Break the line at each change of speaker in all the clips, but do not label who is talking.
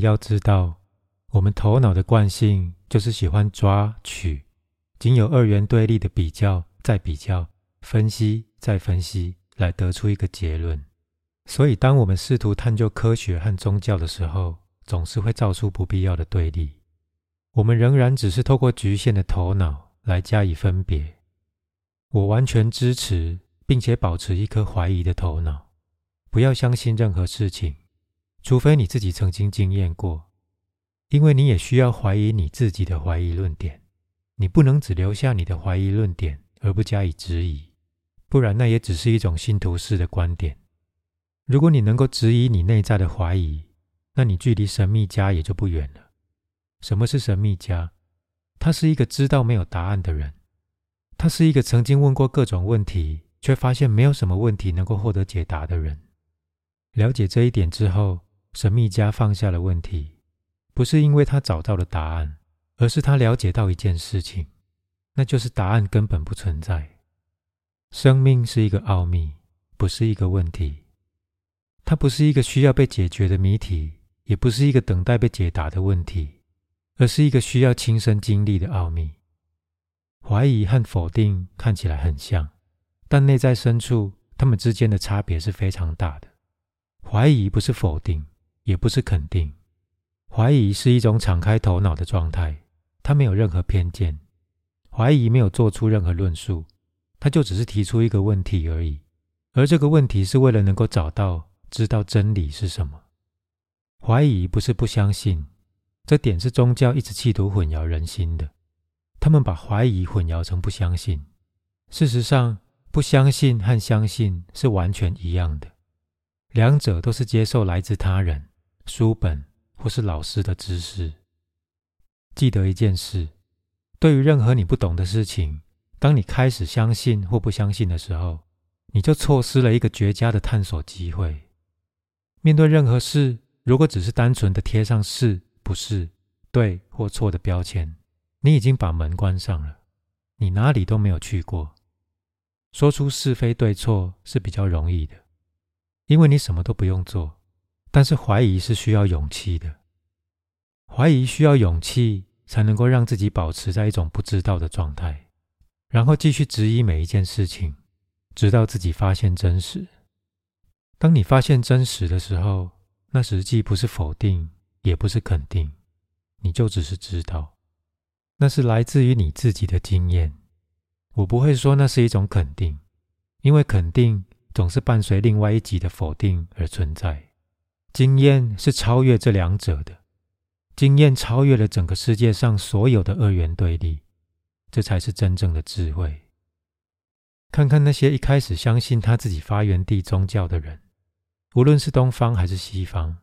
要知道，我们头脑的惯性就是喜欢抓取，仅有二元对立的比较，再比较，分析，再分析，来得出一个结论。所以，当我们试图探究科学和宗教的时候，总是会造出不必要的对立。我们仍然只是透过局限的头脑来加以分别。我完全支持，并且保持一颗怀疑的头脑，不要相信任何事情。除非你自己曾经经验过，因为你也需要怀疑你自己的怀疑论点。你不能只留下你的怀疑论点而不加以质疑，不然那也只是一种信徒式的观点。如果你能够质疑你内在的怀疑，那你距离神秘家也就不远了。什么是神秘家？他是一个知道没有答案的人，他是一个曾经问过各种问题，却发现没有什么问题能够获得解答的人。了解这一点之后。神秘家放下了问题，不是因为他找到了答案，而是他了解到一件事情，那就是答案根本不存在。生命是一个奥秘，不是一个问题。它不是一个需要被解决的谜题，也不是一个等待被解答的问题，而是一个需要亲身经历的奥秘。怀疑和否定看起来很像，但内在深处，它们之间的差别是非常大的。怀疑不是否定。也不是肯定，怀疑是一种敞开头脑的状态，它没有任何偏见。怀疑没有做出任何论述，他就只是提出一个问题而已。而这个问题是为了能够找到、知道真理是什么。怀疑不是不相信，这点是宗教一直企图混淆人心的。他们把怀疑混淆成不相信。事实上，不相信和相信是完全一样的，两者都是接受来自他人。书本或是老师的知识。记得一件事：对于任何你不懂的事情，当你开始相信或不相信的时候，你就错失了一个绝佳的探索机会。面对任何事，如果只是单纯的贴上“是”“不是”“对”或“错”的标签，你已经把门关上了，你哪里都没有去过。说出是非对错是比较容易的，因为你什么都不用做。但是怀疑是需要勇气的，怀疑需要勇气才能够让自己保持在一种不知道的状态，然后继续质疑每一件事情，直到自己发现真实。当你发现真实的时候，那实际不是否定，也不是肯定，你就只是知道，那是来自于你自己的经验。我不会说那是一种肯定，因为肯定总是伴随另外一级的否定而存在。经验是超越这两者的，经验超越了整个世界上所有的二元对立，这才是真正的智慧。看看那些一开始相信他自己发源地宗教的人，无论是东方还是西方，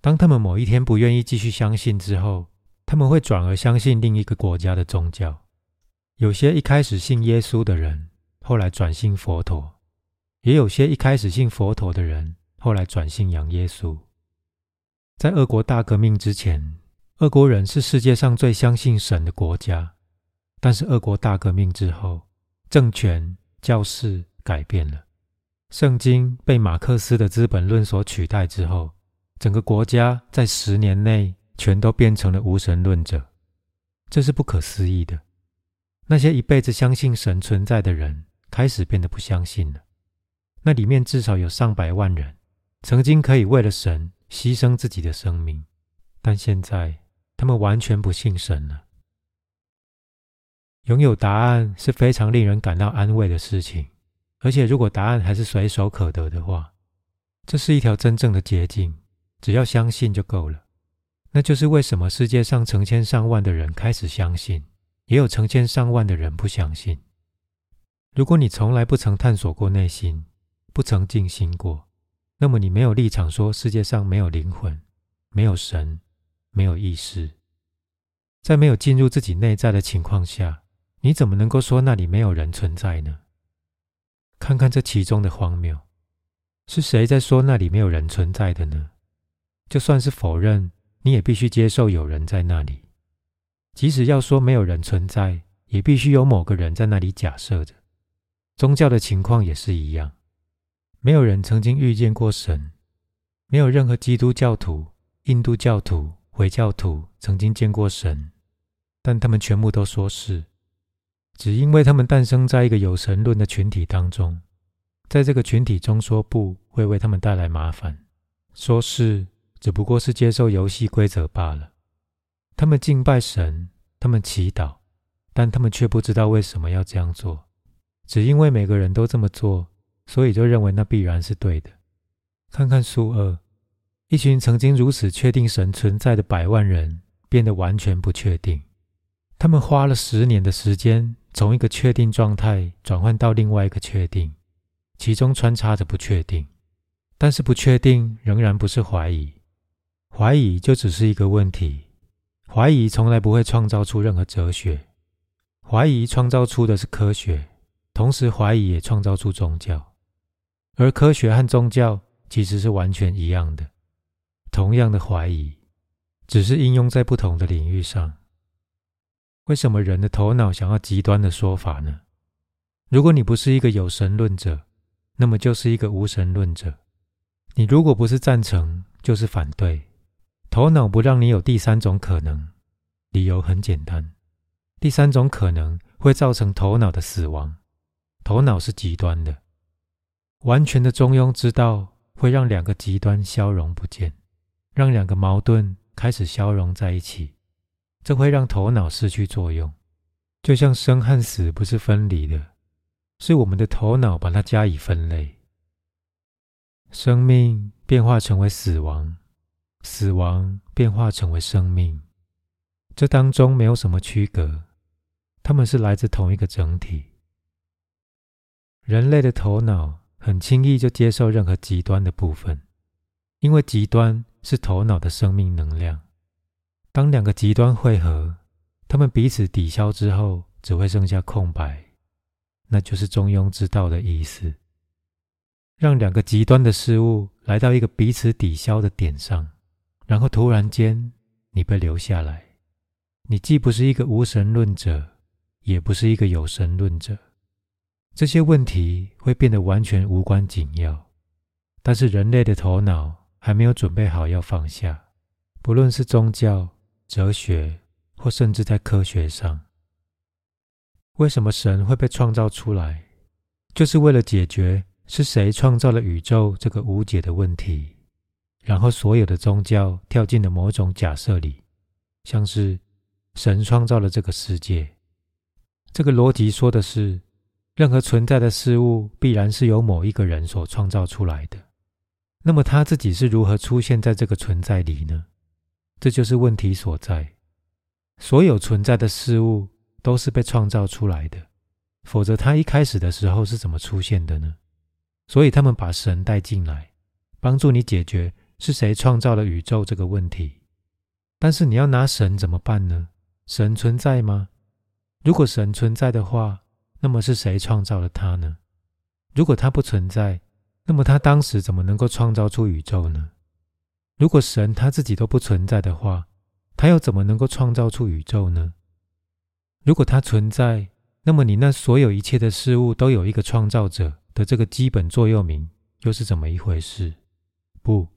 当他们某一天不愿意继续相信之后，他们会转而相信另一个国家的宗教。有些一开始信耶稣的人，后来转信佛陀；也有些一开始信佛陀的人。后来转信仰耶稣。在俄国大革命之前，俄国人是世界上最相信神的国家。但是俄国大革命之后，政权、教士改变了，圣经被马克思的《资本论》所取代之后，整个国家在十年内全都变成了无神论者。这是不可思议的。那些一辈子相信神存在的人，开始变得不相信了。那里面至少有上百万人。曾经可以为了神牺牲自己的生命，但现在他们完全不信神了。拥有答案是非常令人感到安慰的事情，而且如果答案还是随手可得的话，这是一条真正的捷径。只要相信就够了。那就是为什么世界上成千上万的人开始相信，也有成千上万的人不相信。如果你从来不曾探索过内心，不曾静心过。那么你没有立场说世界上没有灵魂，没有神，没有意识。在没有进入自己内在的情况下，你怎么能够说那里没有人存在呢？看看这其中的荒谬，是谁在说那里没有人存在的呢？就算是否认，你也必须接受有人在那里。即使要说没有人存在，也必须有某个人在那里假设着。宗教的情况也是一样。没有人曾经遇见过神，没有任何基督教徒印度教徒、回教徒曾经见过神，但他们全部都说是，只因为他们诞生在一个有神论的群体当中，在这个群体中说不会为他们带来麻烦，说是只不过是接受游戏规则罢了。他们敬拜神，他们祈祷，但他们却不知道为什么要这样做，只因为每个人都这么做，所以就认为那必然是对的。看看苏二。一群曾经如此确定神存在的百万人，变得完全不确定。他们花了十年的时间，从一个确定状态转换到另外一个确定，其中穿插着不确定。但是不确定仍然不是怀疑，怀疑就只是一个问题。怀疑从来不会创造出任何哲学，怀疑创造出的是科学，同时怀疑也创造出宗教。而科学和宗教其实是完全一样的。同样的怀疑，只是应用在不同的领域上。为什么人的头脑想要极端的说法呢？如果你不是一个有神论者，那么就是一个无神论者。你如果不是赞成，就是反对。头脑不让你有第三种可能，理由很简单：第三种可能会造成头脑的死亡。头脑是极端的，完全的中庸之道会让两个极端消融不见。让两个矛盾开始消融在一起，这会让头脑失去作用。就像生和死不是分离的，是我们的头脑把它加以分类。生命变化成为死亡，死亡变化成为生命，这当中没有什么区隔，他们是来自同一个整体。人类的头脑很轻易就接受任何极端的部分，因为极端。是头脑的生命能量。当两个极端汇合，他们彼此抵消之后，只会剩下空白。那就是中庸之道的意思。让两个极端的事物来到一个彼此抵消的点上，然后突然间你被留下来。你既不是一个无神论者，也不是一个有神论者。这些问题会变得完全无关紧要。但是人类的头脑。还没有准备好要放下，不论是宗教、哲学，或甚至在科学上。为什么神会被创造出来？就是为了解决是谁创造了宇宙这个无解的问题。然后所有的宗教跳进了某种假设里，像是神创造了这个世界。这个逻辑说的是，任何存在的事物必然是由某一个人所创造出来的。那么他自己是如何出现在这个存在里呢？这就是问题所在。所有存在的事物都是被创造出来的，否则他一开始的时候是怎么出现的呢？所以他们把神带进来，帮助你解决是谁创造了宇宙这个问题。但是你要拿神怎么办呢？神存在吗？如果神存在的话，那么是谁创造了他呢？如果他不存在？那么他当时怎么能够创造出宇宙呢？如果神他自己都不存在的话，他又怎么能够创造出宇宙呢？如果他存在，那么你那所有一切的事物都有一个创造者的这个基本座右铭，又是怎么一回事？不，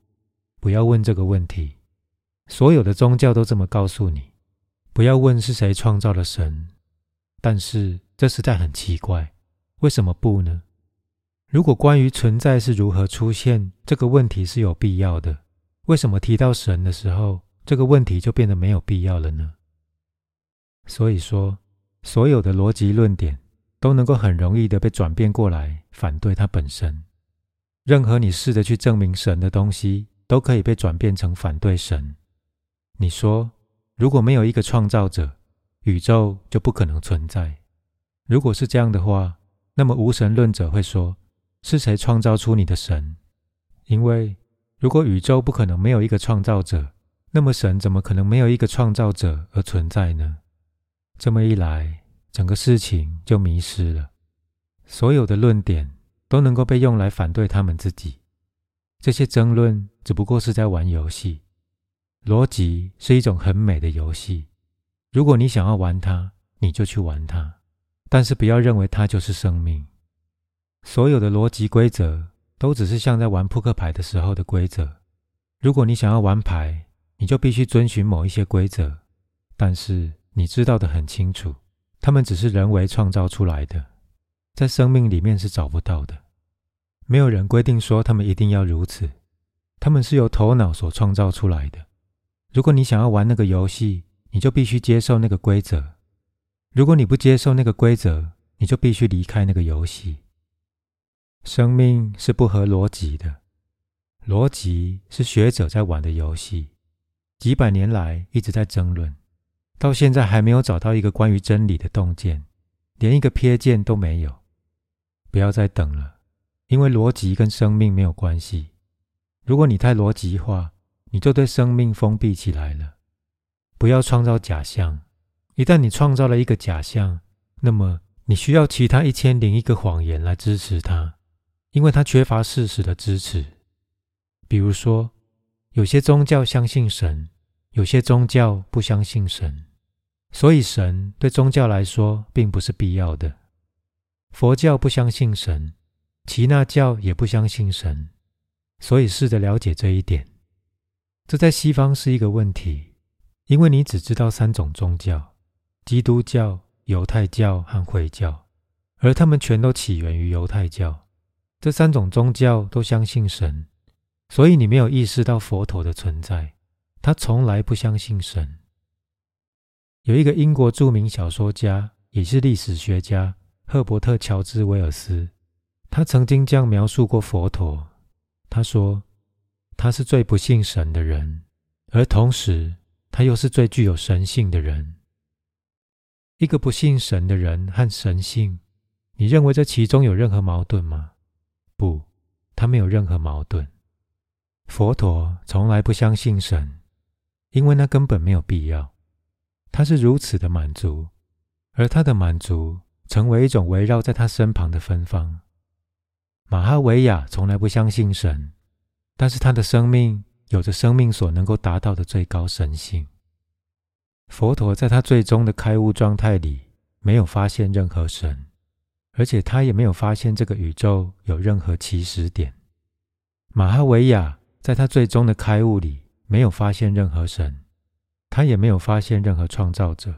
不要问这个问题。所有的宗教都这么告诉你：不要问是谁创造了神。但是这实在很奇怪，为什么不呢？如果关于存在是如何出现这个问题是有必要的，为什么提到神的时候，这个问题就变得没有必要了呢？所以说，所有的逻辑论点都能够很容易的被转变过来反对它本身。任何你试着去证明神的东西，都可以被转变成反对神。你说，如果没有一个创造者，宇宙就不可能存在。如果是这样的话，那么无神论者会说。是谁创造出你的神？因为如果宇宙不可能没有一个创造者，那么神怎么可能没有一个创造者而存在呢？这么一来，整个事情就迷失了。所有的论点都能够被用来反对他们自己。这些争论只不过是在玩游戏。逻辑是一种很美的游戏。如果你想要玩它，你就去玩它，但是不要认为它就是生命。所有的逻辑规则都只是像在玩扑克牌的时候的规则。如果你想要玩牌，你就必须遵循某一些规则，但是你知道的很清楚，他们只是人为创造出来的，在生命里面是找不到的。没有人规定说他们一定要如此，他们是由头脑所创造出来的。如果你想要玩那个游戏，你就必须接受那个规则；如果你不接受那个规则，你就必须离开那个游戏。生命是不合逻辑的，逻辑是学者在玩的游戏，几百年来一直在争论，到现在还没有找到一个关于真理的洞见，连一个瞥见都没有。不要再等了，因为逻辑跟生命没有关系。如果你太逻辑化，你就对生命封闭起来了。不要创造假象，一旦你创造了一个假象，那么你需要其他一千零一个谎言来支持它，因为它缺乏事实的支持。比如说，有些宗教相信神，有些宗教不相信神，所以神对宗教来说并不是必要的。佛教不相信神，耆那教也不相信神，所以试着了解这一点。这在西方是一个问题。因为你只知道三种宗教：基督教、犹太教和回教，而他们全都起源于犹太教。这三种宗教都相信神，所以你没有意识到佛陀的存在。他从来不相信神。有一个英国著名小说家，也是历史学家赫伯特·乔治·威尔斯，他曾经这样描述过佛陀：他说，他是最不信神的人，而同时。他又是最具有神性的人。一个不信神的人和神性，你认为这其中有任何矛盾吗？不，他没有任何矛盾。佛陀从来不相信神，因为那根本没有必要。他是如此的满足，而他的满足成为一种围绕在他身旁的芬芳。马哈维亚从来不相信神，但是他的生命。有着生命所能够达到的最高神性。佛陀在他最终的开悟状态里，没有发现任何神，而且他也没有发现这个宇宙有任何起始点。马哈维亚在他最终的开悟里，没有发现任何神，他也没有发现任何创造者。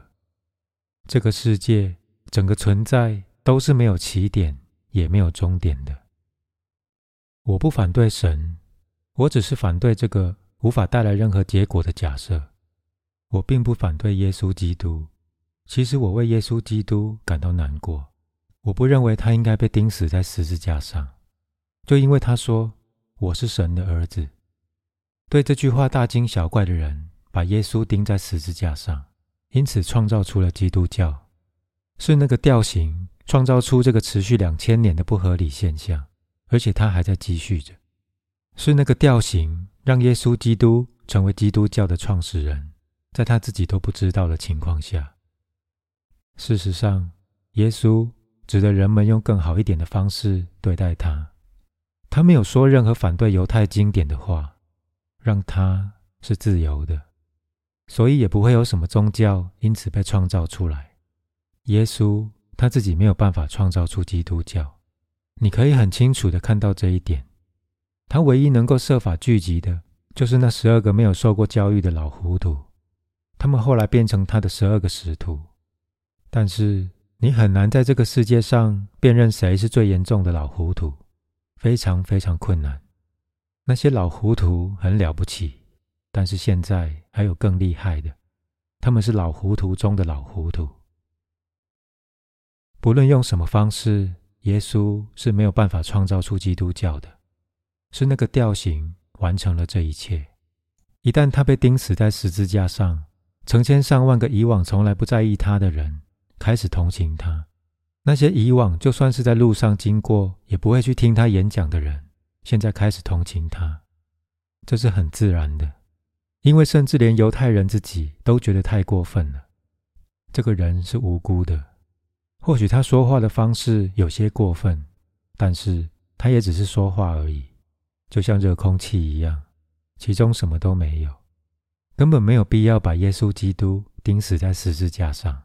这个世界整个存在都是没有起点，也没有终点的。我不反对神。我只是反对这个无法带来任何结果的假设。我并不反对耶稣基督。其实我为耶稣基督感到难过。我不认为他应该被钉死在十字架上，就因为他说我是神的儿子。对这句话大惊小怪的人，把耶稣钉在十字架上，因此创造出了基督教。是那个调型创造出这个持续两千年的不合理现象，而且它还在继续着。是那个调型让耶稣基督成为基督教的创始人，在他自己都不知道的情况下。事实上，耶稣值得人们用更好一点的方式对待他。他没有说任何反对犹太经典的话，让他是自由的，所以也不会有什么宗教因此被创造出来。耶稣他自己没有办法创造出基督教，你可以很清楚的看到这一点。他唯一能够设法聚集的，就是那十二个没有受过教育的老糊涂。他们后来变成他的十二个使徒。但是你很难在这个世界上辨认谁是最严重的老糊涂，非常非常困难。那些老糊涂很了不起，但是现在还有更厉害的，他们是老糊涂中的老糊涂。不论用什么方式，耶稣是没有办法创造出基督教的。是那个调型完成了这一切。一旦他被钉死在十字架上，成千上万个以往从来不在意他的人开始同情他。那些以往就算是在路上经过也不会去听他演讲的人，现在开始同情他。这是很自然的，因为甚至连犹太人自己都觉得太过分了。这个人是无辜的，或许他说话的方式有些过分，但是他也只是说话而已。就像热空气一样，其中什么都没有，根本没有必要把耶稣基督钉死在十字架上。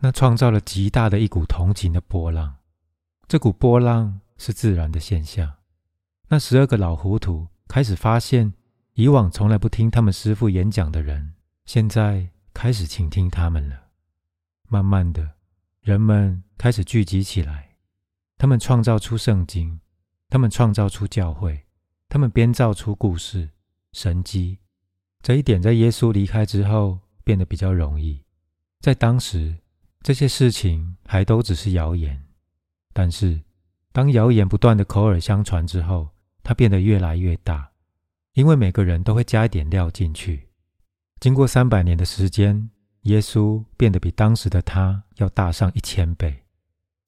那创造了极大的一股同情的波浪，这股波浪是自然的现象。那十二个老糊涂开始发现，以往从来不听他们师傅演讲的人，现在开始倾听他们了。慢慢的，人们开始聚集起来，他们创造出圣经，他们创造出教会，他们编造出故事、神迹。这一点在耶稣离开之后变得比较容易。在当时，这些事情还都只是谣言。但是，当谣言不断的口耳相传之后，它变得越来越大，因为每个人都会加一点料进去。经过三百年的时间，耶稣变得比当时的他要大上一千倍。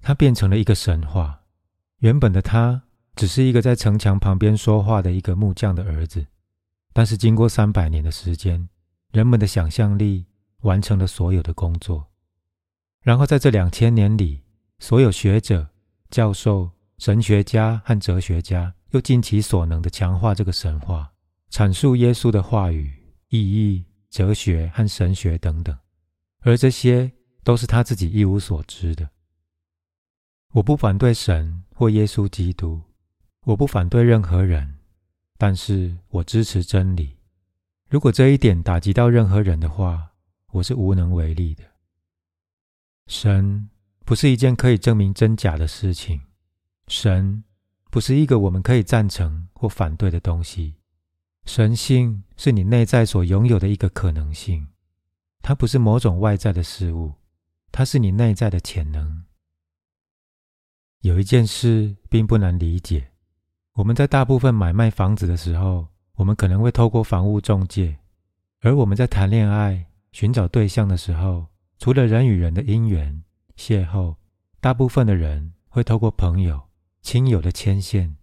他变成了一个神话。原本的他只是一个在城墙旁边说话的一个木匠的儿子。但是经过三百年的时间，人们的想象力完成了所有的工作。然后在这两千年里，所有学者、教授、神学家和哲学家又尽其所能的强化这个神话，阐述耶稣的话语、意义、哲学和神学等等。而这些都是他自己一无所知的。我不反对神或耶稣基督，我不反对任何人。但是我支持真理。如果这一点打击到任何人的话，我是无能为力的。神不是一件可以证明真假的事情，神不是一个我们可以赞成或反对的东西。神性是你内在所拥有的一个可能性，它不是某种外在的事物，它是你内在的潜能。有一件事并不难理解。我们在大部分买卖房子的时候，我们可能会透过房屋中介；而我们在谈恋爱、寻找对象的时候，除了人与人的姻缘邂逅，大部分的人会透过朋友、亲友的牵线。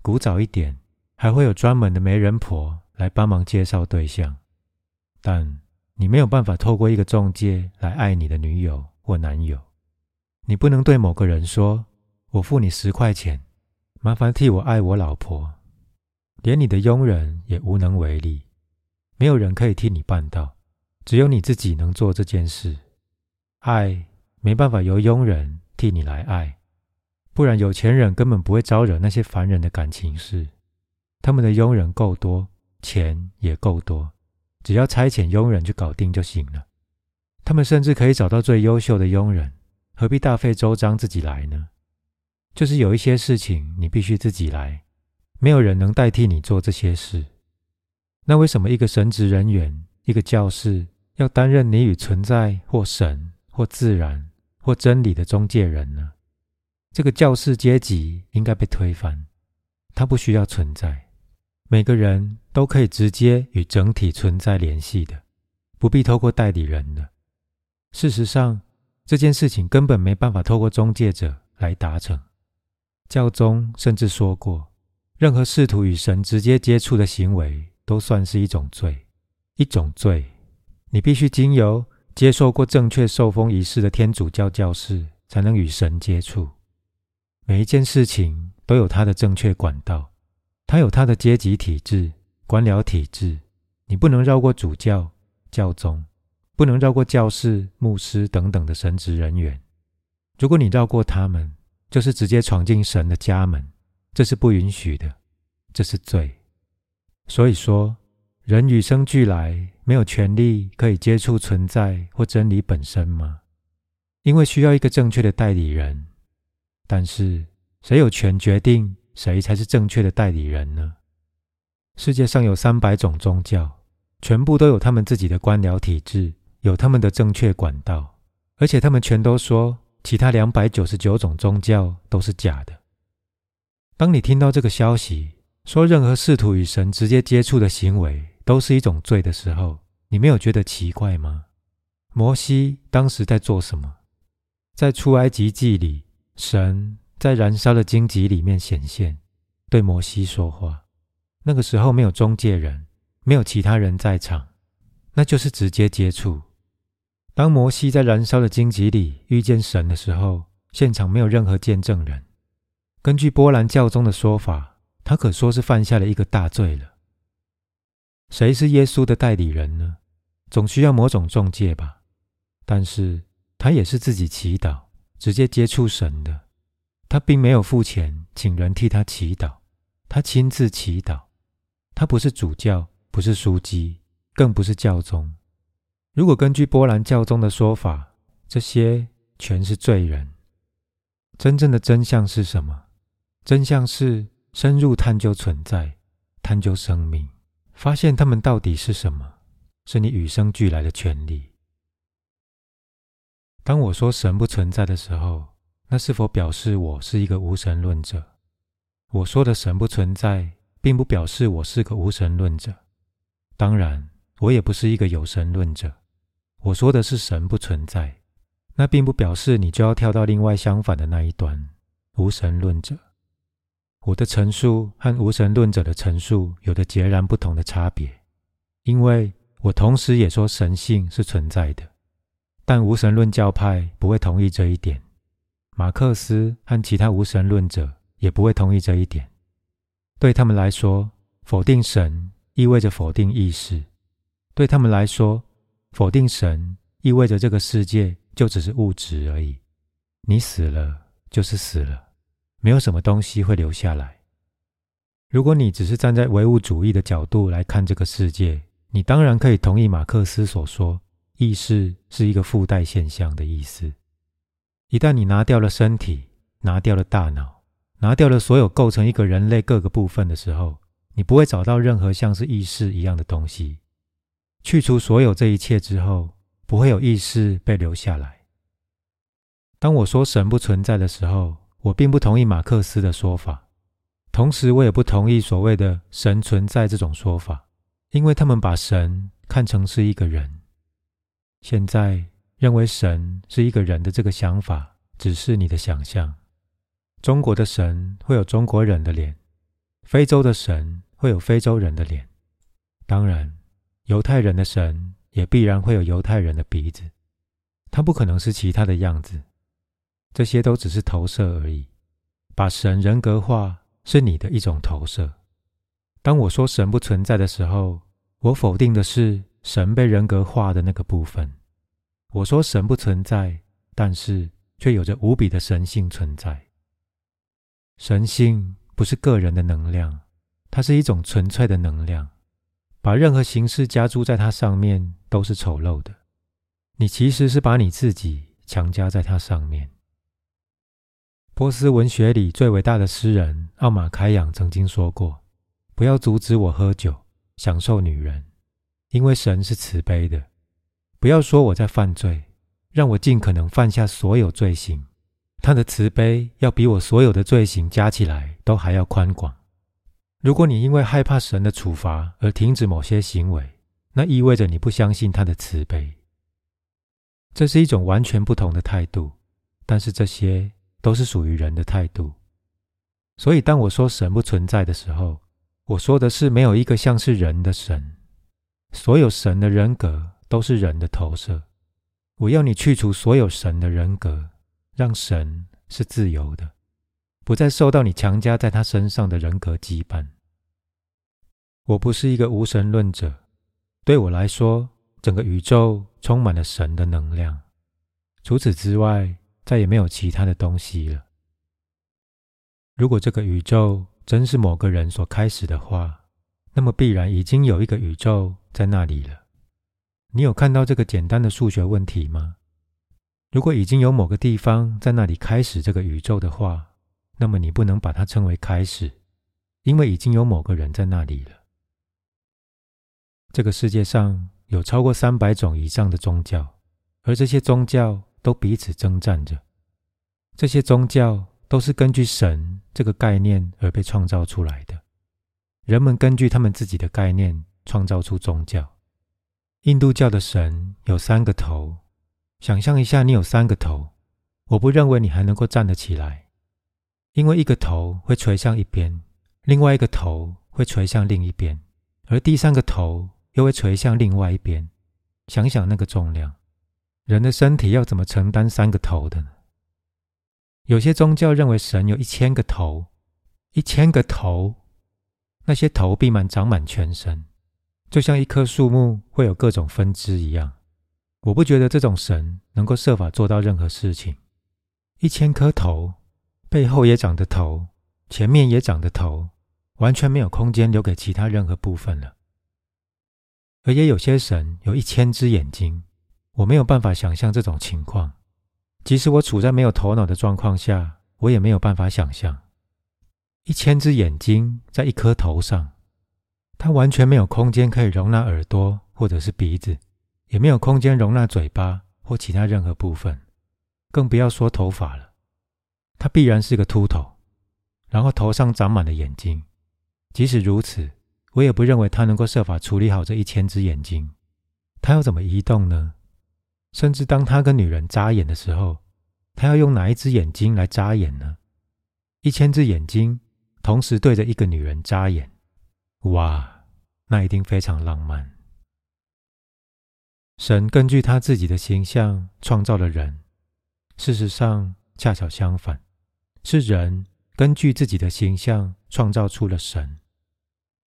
古早一点，还会有专门的媒人婆来帮忙介绍对象。但你没有办法透过一个中介来爱你的女友或男友。你不能对某个人说：“我付你十块钱。”麻烦替我爱我老婆，连你的佣人也无能为力。没有人可以替你办到，只有你自己能做这件事。爱没办法由佣人替你来爱，不然有钱人根本不会招惹那些烦人的感情事。他们的佣人够多，钱也够多，只要差遣佣人去搞定就行了。他们甚至可以找到最优秀的佣人，何必大费周章自己来呢？就是有一些事情你必须自己来，没有人能代替你做这些事。那为什么一个神职人员、一个教士要担任你与存在或神或自然或真理的中介人呢？这个教士阶级应该被推翻，他不需要存在。每个人都可以直接与整体存在联系的，不必透过代理人的。事实上，这件事情根本没办法透过中介者来达成。教宗甚至说过，任何试图与神直接接触的行为都算是一种罪，一种罪。你必须经由接受过正确受封仪式的天主教教士，才能与神接触。每一件事情都有它的正确管道，它有它的阶级体制、官僚体制。你不能绕过主教、教宗，不能绕过教士、牧师等等的神职人员。如果你绕过他们，就是直接闯进神的家门，这是不允许的，这是罪。所以说，人与生俱来没有权利可以接触存在或真理本身吗？因为需要一个正确的代理人。但是，谁有权决定谁才是正确的代理人呢？世界上有三百种宗教，全部都有他们自己的官僚体制，有他们的正确管道，而且他们全都说。其他两百九十九种宗教都是假的。当你听到这个消息，说任何试图与神直接接触的行为都是一种罪的时候，你没有觉得奇怪吗？摩西当时在做什么？在出埃及记里，神在燃烧的荆棘里面显现，对摩西说话。那个时候没有中介人，没有其他人在场，那就是直接接触。当摩西在燃烧的荆棘里遇见神的时候，现场没有任何见证人。根据波兰教宗的说法，他可说是犯下了一个大罪了。谁是耶稣的代理人呢？总需要某种中介吧。但是他也是自己祈祷，直接接触神的。他并没有付钱请人替他祈祷，他亲自祈祷。他不是主教、不是枢机，更不是教宗。如果根据波兰教宗的说法，这些全是罪人。真正的真相是什么？真相是深入探究存在，探究生命，发现他们到底是什么，是你与生俱来的权利。当我说神不存在的时候，那是否表示我是一个无神论者？我说的神不存在，并不表示我是个无神论者。当然，我也不是一个有神论者。我说的是神不存在。那并不表示你就要跳到另外相反的那一端，无神论者。我的陈述和无神论者的陈述有着截然不同的差别，因为我同时也说神性是存在的，但无神论教派不会同意这一点。马克思和其他无神论者也不会同意这一点。对他们来说，否定神意味着否定意识；对他们来说，否定神意味着这个世界。就只是物质而已，你死了就是死了，没有什么东西会留下来。如果你只是站在唯物主义的角度来看这个世界，你当然可以同意马克思所说，意识是一个附带现象的意思。一旦你拿掉了身体，拿掉了大脑，拿掉了所有构成一个人类各个部分的时候，你不会找到任何像是意识一样的东西。去除所有这一切之后。不会有意识被留下来。当我说神不存在的时候，我并不同意马克思的说法，同时我也不同意所谓的神存在这种说法，因为他们把神看成是一个人。现在认为神是一个人的这个想法，只是你的想象。中国的神会有中国人的脸，非洲的神会有非洲人的脸，当然，犹太人的神。也必然会有犹太人的鼻子，他不可能是其他的样子。这些都只是投射而已。把神人格化是你的一种投射。当我说神不存在的时候，我否定的是神被人格化的那个部分。我说神不存在，但是却有着无比的神性存在。神性不是个人的能量，它是一种纯粹的能量。把任何形式加诸在它上面都是丑陋的。你其实是把你自己强加在它上面。波斯文学里最伟大的诗人奥马开扬曾经说过：“不要阻止我喝酒，享受女人，因为神是慈悲的。不要说我在犯罪，让我尽可能犯下所有罪行。他的慈悲要比我所有的罪行加起来都还要宽广。”如果你因为害怕神的处罚而停止某些行为，那意味着你不相信他的慈悲。这是一种完全不同的态度，但是这些都是属于人的态度。所以，当我说神不存在的时候，我说的是没有一个像是人的神。所有神的人格都是人的投射。我要你去除所有神的人格，让神是自由的，不再受到你强加在他身上的人格羁绊。我不是一个无神论者，对我来说，整个宇宙充满了神的能量。除此之外，再也没有其他的东西了。如果这个宇宙真是某个人所开始的话，那么必然已经有一个宇宙在那里了。你有看到这个简单的数学问题吗？如果已经有某个地方在那里开始这个宇宙的话，那么你不能把它称为开始，因为已经有某个人在那里了。这个世界上有超过三百种以上的宗教，而这些宗教都彼此征战着。这些宗教都是根据神这个概念而被创造出来的。人们根据他们自己的概念创造出宗教。印度教的神有三个头，想象一下，你有三个头，我不认为你还能够站得起来，因为一个头会垂向一边，另外一个头会垂向另一边，而第三个头。又会垂向另外一边。想想那个重量，人的身体要怎么承担三个头的呢？有些宗教认为神有一千个头，一千个头，那些头闭满长满全身，就像一棵树木会有各种分支一样。我不觉得这种神能够设法做到任何事情。一千颗头，背后也长着头，前面也长着头，完全没有空间留给其他任何部分了。而也有些神有一千只眼睛，我没有办法想象这种情况。即使我处在没有头脑的状况下，我也没有办法想象一千只眼睛在一颗头上，它完全没有空间可以容纳耳朵或者是鼻子，也没有空间容纳嘴巴或其他任何部分，更不要说头发了。它必然是个秃头，然后头上长满了眼睛。即使如此，我也不认为他能够设法处理好这一千只眼睛。他要怎么移动呢？甚至当他跟女人眨眼的时候，他要用哪一只眼睛来眨眼呢？一千只眼睛同时对着一个女人眨眼，哇，那一定非常浪漫。神根据他自己的形象创造了人，事实上恰巧相反，是人根据自己的形象创造出了神。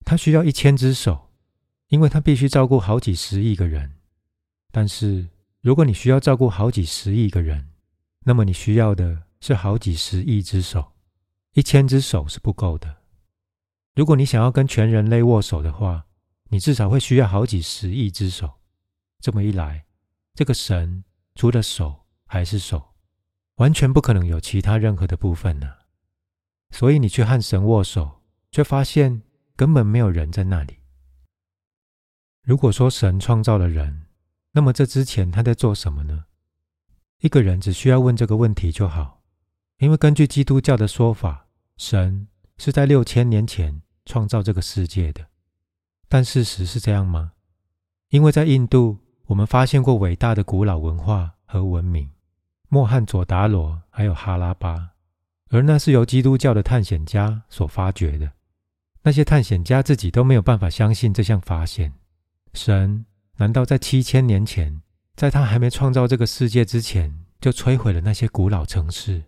他需要一千只手，因为他必须照顾好几十亿个人，但是。如果你需要照顾好几十亿个人，那么你需要的是好几十亿只手，一千只手是不够的。如果你想要跟全人类握手的话，你至少会需要好几十亿只手。这么一来，这个神除了手还是手，完全不可能有其他任何的部分呢。所以你去和神握手，却发现根本没有人在那里。如果说神创造了人，那么这之前他在做什么呢？一个人只需要问这个问题就好，因为根据基督教的说法，神是在六千年前创造这个世界的。但事实是这样吗？因为在印度，我们发现过伟大的古老文化和文明——莫汉佐达罗还有哈拉巴，而那是由基督教的探险家所发掘的。那些探险家自己都没有办法相信这项发现，神。难道在七千年前，在他还没创造这个世界之前，就摧毁了那些古老城市？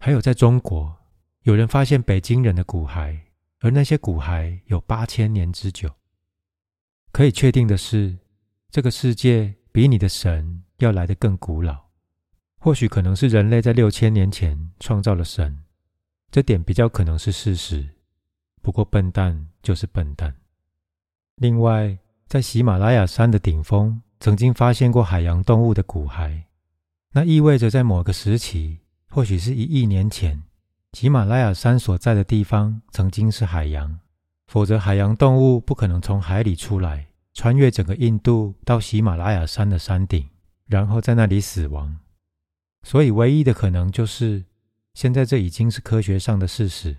还有，在中国，有人发现北京人的骨骸，而那些骨骸有八千年之久。可以确定的是，这个世界比你的神要来得更古老。或许可能是人类在六千年前创造了神，这点比较可能是事实。不过，笨蛋就是笨蛋。另外。在喜马拉雅山的顶峰，曾经发现过海洋动物的骨骸，那意味着在某个时期，或许是一亿年前，喜马拉雅山所在的地方曾经是海洋，否则海洋动物不可能从海里出来，穿越整个印度到喜马拉雅山的山顶，然后在那里死亡。所以，唯一的可能就是，现在这已经是科学上的事实：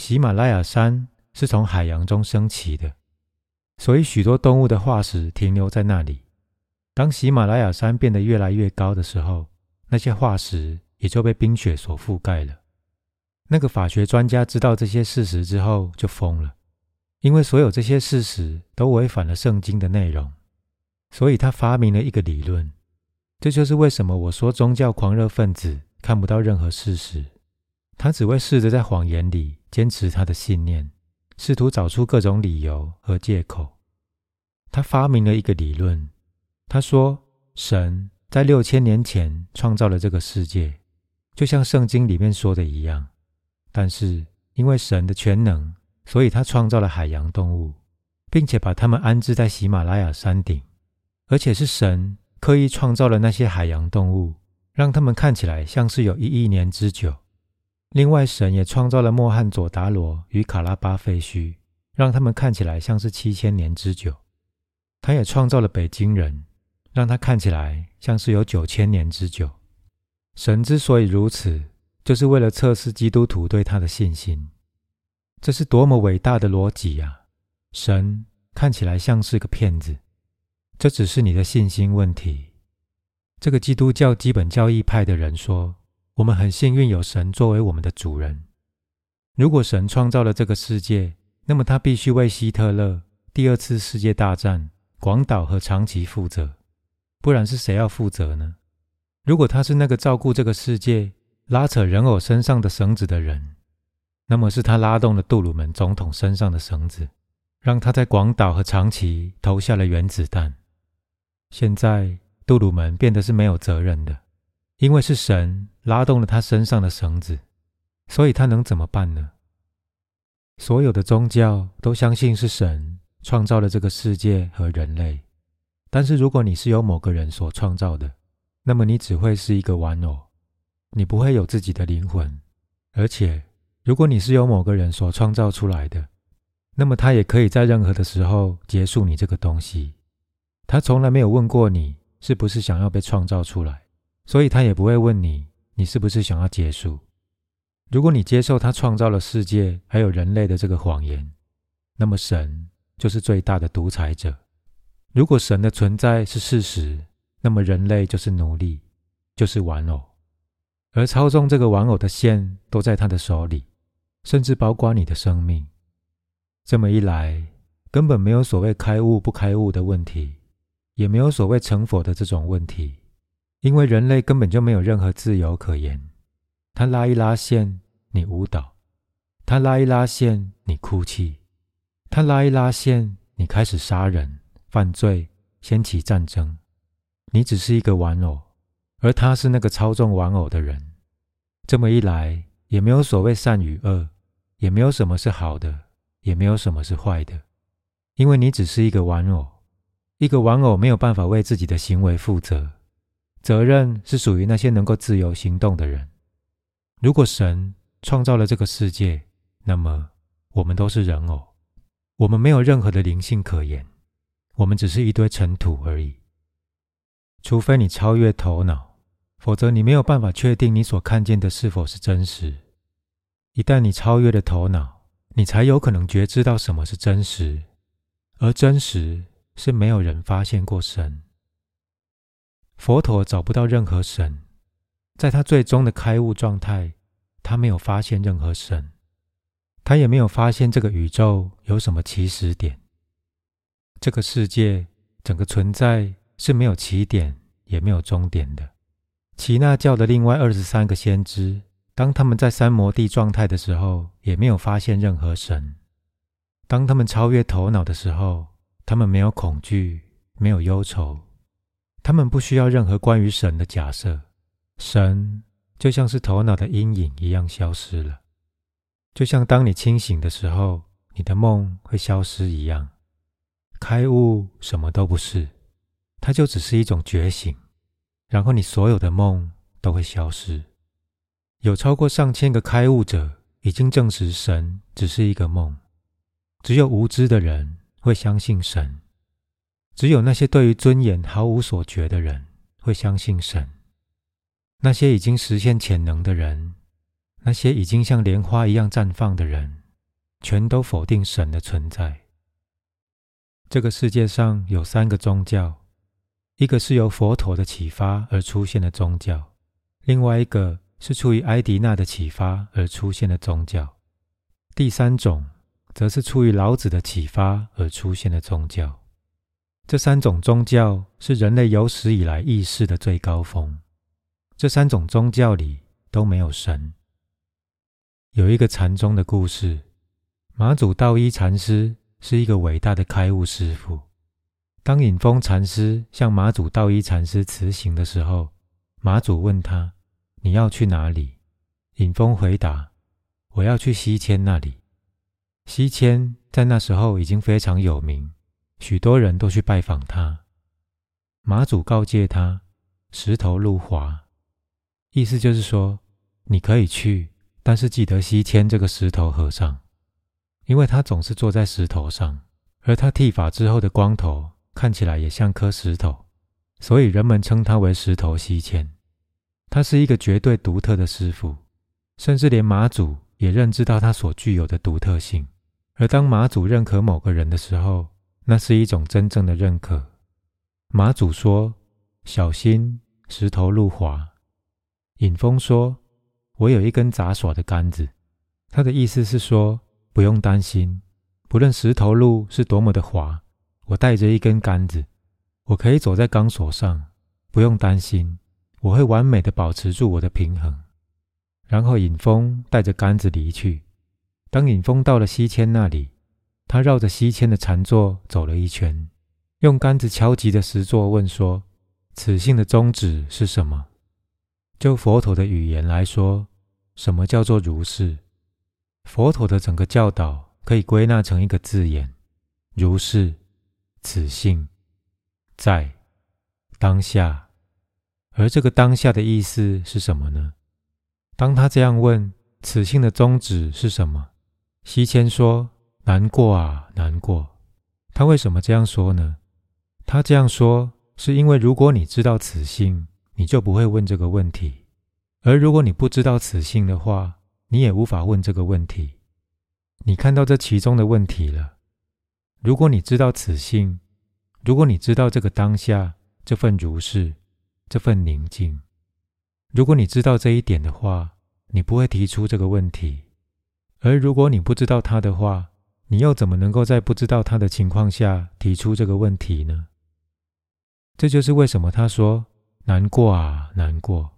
喜马拉雅山是从海洋中升起的。所以，许多动物的化石停留在那里。当喜马拉雅山变得越来越高的时候，那些化石也就被冰雪所覆盖了。那个法学专家知道这些事实之后就疯了，因为所有这些事实都违反了圣经的内容。所以他发明了一个理论。这就是为什么我说宗教狂热分子看不到任何事实，他只会试着在谎言里坚持他的信念。试图找出各种理由和借口。他发明了一个理论。他说，神在六千年前创造了这个世界，就像圣经里面说的一样。但是，因为神的全能，所以他创造了海洋动物，并且把它们安置在喜马拉雅山顶。而且是神刻意创造了那些海洋动物，让它们看起来像是有一亿年之久。另外，神也创造了莫汉佐达罗与卡拉巴废墟，让他们看起来像是七千年之久。他也创造了北京人，让他看起来像是有九千年之久。神之所以如此，就是为了测试基督徒对他的信心。这是多么伟大的逻辑呀！神看起来像是个骗子，这只是你的信心问题。这个基督教基本教义派的人说。我们很幸运有神作为我们的主人。如果神创造了这个世界，那么他必须为希特勒、第二次世界大战、广岛和长崎负责，不然是谁要负责呢？如果他是那个照顾这个世界、拉扯人偶身上的绳子的人，那么是他拉动了杜鲁门总统身上的绳子，让他在广岛和长崎投下了原子弹。现在杜鲁门变得是没有责任的。因为是神拉动了他身上的绳子，所以他能怎么办呢？所有的宗教都相信是神创造了这个世界和人类。但是，如果你是由某个人所创造的，那么你只会是一个玩偶，你不会有自己的灵魂。而且，如果你是由某个人所创造出来的，那么他也可以在任何的时候结束你这个东西。他从来没有问过你是不是想要被创造出来，所以他也不会问你你是不是想要结束。如果你接受他创造了世界还有人类的这个谎言，那么神就是最大的独裁者。如果神的存在是事实，那么人类就是奴隶，就是玩偶，而操纵这个玩偶的线都在他的手里，甚至包括你的生命。这么一来，根本没有所谓开悟不开悟的问题，也没有所谓成佛的这种问题，因为人类根本就没有任何自由可言。他拉一拉线，你舞蹈；他拉一拉线，你哭泣；他拉一拉线，你开始杀人、犯罪、掀起战争。你只是一个玩偶，而他是那个操纵玩偶的人。这么一来，也没有所谓善与恶，也没有什么是好的，也没有什么是坏的，因为你只是一个玩偶。一个玩偶没有办法为自己的行为负责，责任是属于那些能够自由行动的人。如果神创造了这个世界，那么我们都是人偶，我们没有任何的灵性可言，我们只是一堆尘土而已。除非你超越头脑，否则你没有办法确定你所看见的是否是真实。一旦你超越了头脑，你才有可能觉知到什么是真实，而真实是没有人发现过神。佛陀找不到任何神。在他最终的开悟状态，他没有发现任何神，他也没有发现这个宇宙有什么起始点。这个世界整个存在是没有起点也没有终点的。耆那教的另外二十三个先知，当他们在三摩地状态的时候，也没有发现任何神。当他们超越头脑的时候，他们没有恐惧，没有忧愁，他们不需要任何关于神的假设。神就像是头脑的阴影一样消失了，就像当你清醒的时候，你的梦会消失一样。开悟什么都不是，它就只是一种觉醒，然后你所有的梦都会消失。有超过上千个开悟者已经证实神只是一个梦，只有无知的人会相信神，只有那些对于尊严毫无所觉的人会相信神。那些已经实现潜能的人，那些已经像莲花一样绽放的人，全都否定神的存在。这个世界上有三个宗教，一个是由佛陀的启发而出现的宗教，另外一个是出于埃迪娜的启发而出现的宗教，第三种则是出于老子的启发而出现的宗教。这三种宗教是人类有史以来意识的最高峰。这三种宗教里都没有神。有一个禅宗的故事，马祖道一禅师是一个伟大的开悟师傅。当隐峰禅师向马祖道一禅师辞行的时候，马祖问他：“你要去哪里？”隐峰回答：“我要去西迁那里。”西迁在那时候已经非常有名，许多人都去拜访他。马祖告诫他：“石头路滑。”意思就是说，你可以去，但是记得西迁这个石头和尚，因为他总是坐在石头上，而他剃发之后的光头看起来也像颗石头，所以人们称他为石头西迁。他是一个绝对独特的师傅，甚至连马祖也认知到他所具有的独特性。而当马祖认可某个人的时候，那是一种真正的认可。马祖说：“小心石头路滑。”尹峰说：“我有一根杂耍的杆子。”他的意思是说，不用担心，不论石头路是多么的滑，我带着一根杆子，我可以走在钢索上，不用担心，我会完美的保持住我的平衡。然后尹峰带着杆子离去。当尹峰到了西迁那里，他绕着西迁的禅座走了一圈，用杆子敲击着石座，问说：“此性的宗旨是什么？”就佛陀的语言来说，什么叫做如是？佛陀的整个教导可以归纳成一个字眼，如是，此性在当下。而这个当下的意思是什么呢？当他这样问，此性的宗旨是什么？西迁说：“难过啊，难过。”他为什么这样说呢？他这样说是因为，如果你知道此性，你就不会问这个问题；而如果你不知道此性的话，你也无法问这个问题。你看到这其中的问题了。如果你知道此性，如果你知道这个当下这份如是。这份宁静，如果你知道这一点的话，你不会提出这个问题；而如果你不知道它的话，你又怎么能够在不知道他的情况下提出这个问题呢？这就是为什么他说难过啊，难过。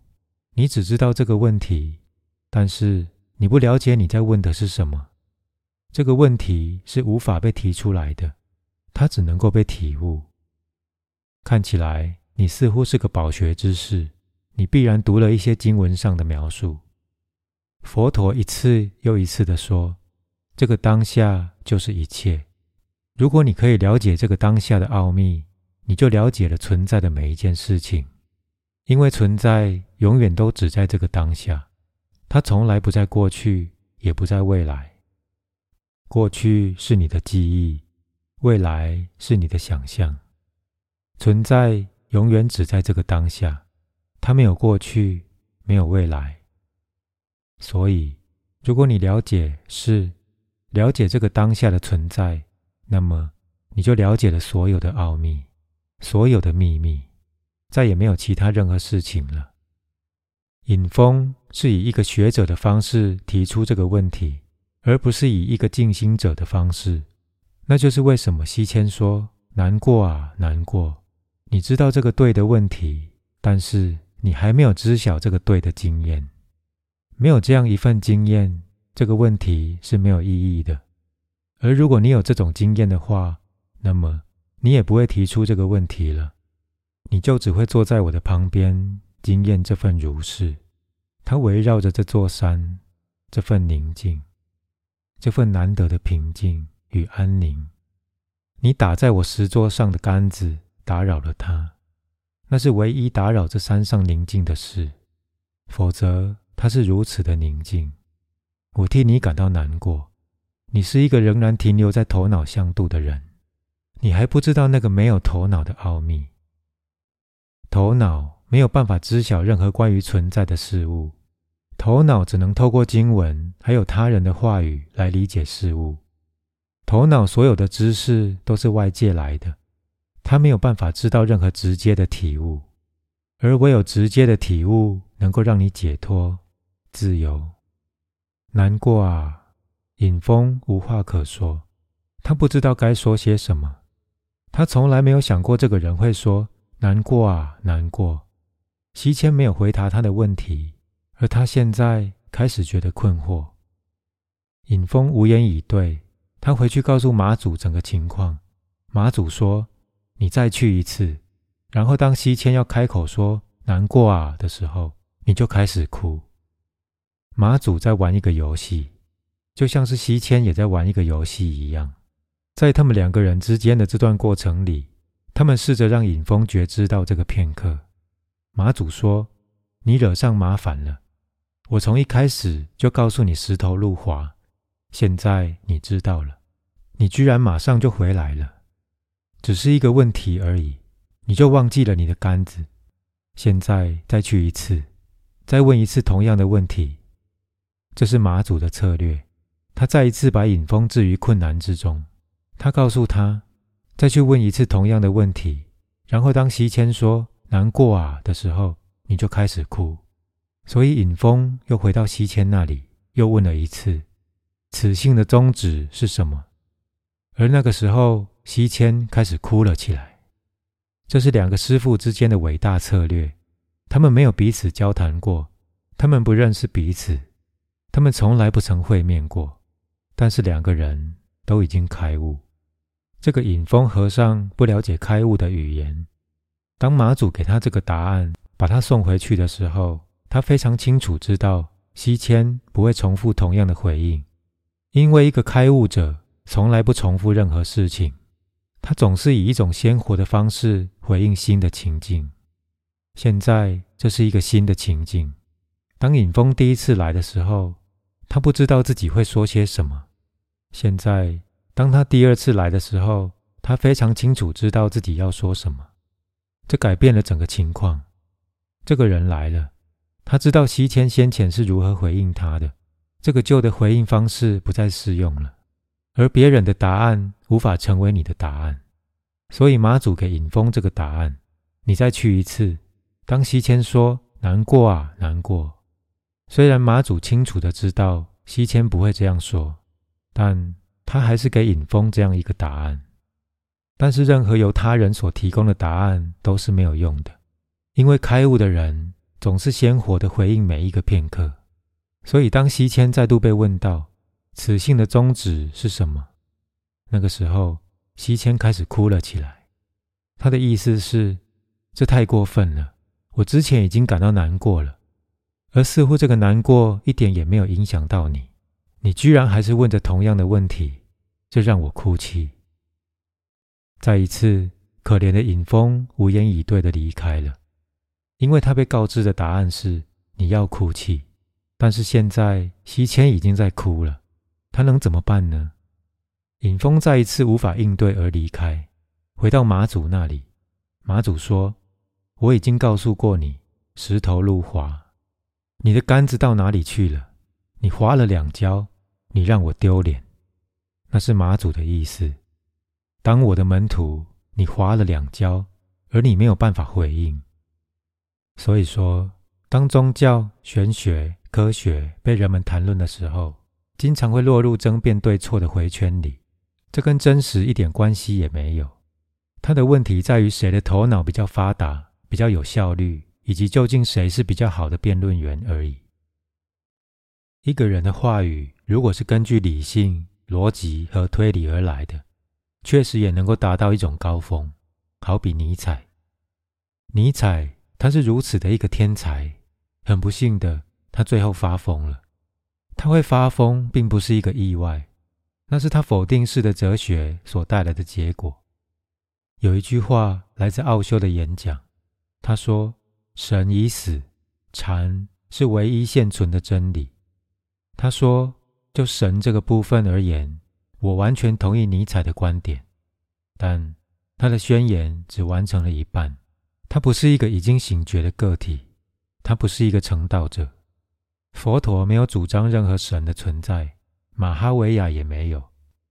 你只知道这个问题，但是你不了解你在问的是什么。这个问题是无法被提出来的，它只能够被体悟。看起来。你似乎是个饱学之士，你必然读了一些经文上的描述。佛陀一次又一次的说：“这个当下就是一切。如果你可以了解这个当下的奥秘，你就了解了存在的每一件事情。因为存在永远都只在这个当下，它从来不在过去，也不在未来。过去是你的记忆，未来是你的想象，存在。”永远只在这个当下，它没有过去，没有未来。所以，如果你了解是了解这个当下的存在，那么你就了解了所有的奥秘，所有的秘密，再也没有其他任何事情了。尹峰是以一个学者的方式提出这个问题，而不是以一个静心者的方式。那就是为什么西迁说难过啊，难过。你知道这个对的问题，但是你还没有知晓这个对的经验。没有这样一份经验，这个问题是没有意义的。而如果你有这种经验的话，那么你也不会提出这个问题了。你就只会坐在我的旁边，经验这份如是。它围绕着这座山，这份宁静，这份难得的平静与安宁。你打在我石桌上的杆子。打扰了他，那是唯一打扰这山上宁静的事。否则，它是如此的宁静。我替你感到难过。你是一个仍然停留在头脑向度的人，你还不知道那个没有头脑的奥秘。头脑没有办法知晓任何关于存在的事物，头脑只能透过经文还有他人的话语来理解事物。头脑所有的知识都是外界来的。他没有办法知道任何直接的体悟，而唯有直接的体悟能够让你解脱、自由。难过啊，尹峰无话可说，他不知道该说些什么。他从来没有想过这个人会说难过啊，难过。西迁没有回答他的问题，而他现在开始觉得困惑。尹峰无言以对，他回去告诉马祖整个情况。马祖说。你再去一次，然后当西迁要开口说“难过啊”的时候，你就开始哭。马祖在玩一个游戏，就像是西迁也在玩一个游戏一样。在他们两个人之间的这段过程里，他们试着让尹峰觉知到这个片刻。马祖说：“你惹上麻烦了，我从一开始就告诉你石头路滑，现在你知道了，你居然马上就回来了。”只是一个问题而已，你就忘记了你的杆子。现在再去一次，再问一次同样的问题，这是马祖的策略。他再一次把尹峰置于困难之中。他告诉他，再去问一次同样的问题，然后当西迁说“难过啊”的时候，你就开始哭。所以尹峰又回到西迁那里，又问了一次：“此性的宗旨是什么？”而那个时候。西迁开始哭了起来。这是两个师傅之间的伟大策略。他们没有彼此交谈过，他们不认识彼此，他们从来不曾会面过。但是两个人都已经开悟。这个隐风和尚不了解开悟的语言。当马祖给他这个答案，把他送回去的时候，他非常清楚知道西迁不会重复同样的回应，因为一个开悟者从来不重复任何事情。他总是以一种鲜活的方式回应新的情境。现在这是一个新的情境。当尹峰第一次来的时候，他不知道自己会说些什么。现在，当他第二次来的时候，他非常清楚知道自己要说什么。这改变了整个情况。这个人来了，他知道西迁先前是如何回应他的。这个旧的回应方式不再适用了，而别人的答案无法成为你的答案。所以马祖给尹峰这个答案：你再去一次。当西迁说难过啊，难过。虽然马祖清楚的知道西迁不会这样说，但他还是给尹峰这样一个答案。但是任何由他人所提供的答案都是没有用的，因为开悟的人总是鲜活的回应每一个片刻。所以，当西迁再度被问到此信的宗旨是什么，那个时候，西迁开始哭了起来。他的意思是：这太过分了，我之前已经感到难过了，而似乎这个难过一点也没有影响到你，你居然还是问着同样的问题，这让我哭泣。再一次，可怜的尹峰无言以对的离开了，因为他被告知的答案是：你要哭泣。但是现在西迁已经在哭了，他能怎么办呢？尹峰再一次无法应对而离开，回到马祖那里。马祖说：“我已经告诉过你，石头路滑，你的杆子到哪里去了？你滑了两跤，你让我丢脸。”那是马祖的意思。当我的门徒，你滑了两跤，而你没有办法回应。所以说，当宗教玄学。科学被人们谈论的时候，经常会落入争辩对错的回圈里，这跟真实一点关系也没有。他的问题在于谁的头脑比较发达、比较有效率，以及究竟谁是比较好的辩论员而已。一个人的话语如果是根据理性、逻辑和推理而来的，确实也能够达到一种高峰。好比尼采，尼采他是如此的一个天才，很不幸的。他最后发疯了。他会发疯，并不是一个意外，那是他否定式的哲学所带来的结果。有一句话来自奥修的演讲，他说：“神已死，禅是唯一现存的真理。”他说：“就神这个部分而言，我完全同意尼采的观点，但他的宣言只完成了一半。他不是一个已经醒觉的个体，他不是一个成道者。”佛陀没有主张任何神的存在，马哈维亚也没有，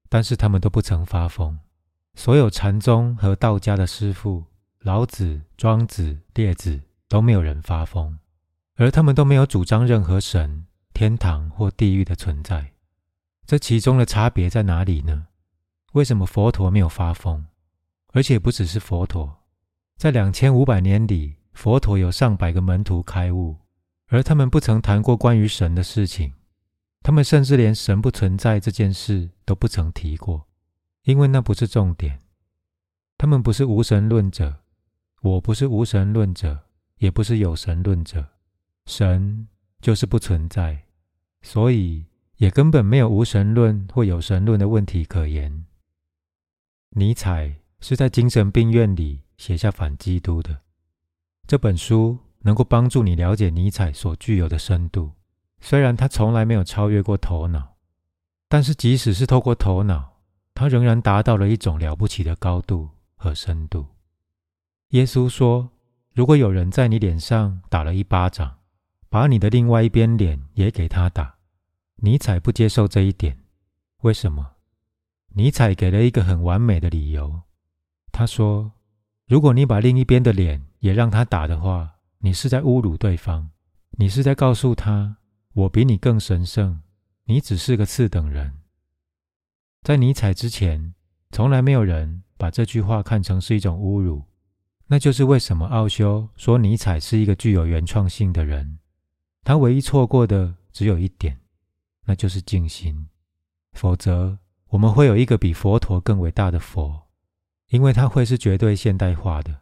但是他们都不曾发疯。所有禅宗和道家的师父，老子、庄子、列子都没有人发疯，而他们都没有主张任何神、天堂或地狱的存在。这其中的差别在哪里呢？为什么佛陀没有发疯？而且不只是佛陀，在两千五百年里，佛陀有上百个门徒开悟。而他们不曾谈过关于神的事情，他们甚至连神不存在这件事都不曾提过，因为那不是重点。他们不是无神论者，我不是无神论者，也不是有神论者。神就是不存在，所以也根本没有无神论或有神论的问题可言。尼采是在精神病院里写下《反基督》的这本书。能够帮助你了解尼采所具有的深度。虽然他从来没有超越过头脑，但是即使是透过头脑，他仍然达到了一种了不起的高度和深度。耶稣说：“如果有人在你脸上打了一巴掌，把你的另外一边脸也给他打。”尼采不接受这一点。为什么？尼采给了一个很完美的理由。他说：“如果你把另一边的脸也让他打的话。”你是在侮辱对方，你是在告诉他我比你更神圣，你只是个次等人。在尼采之前，从来没有人把这句话看成是一种侮辱。那就是为什么奥修说尼采是一个具有原创性的人。他唯一错过的只有一点，那就是静心。否则，我们会有一个比佛陀更伟大的佛，因为他会是绝对现代化的。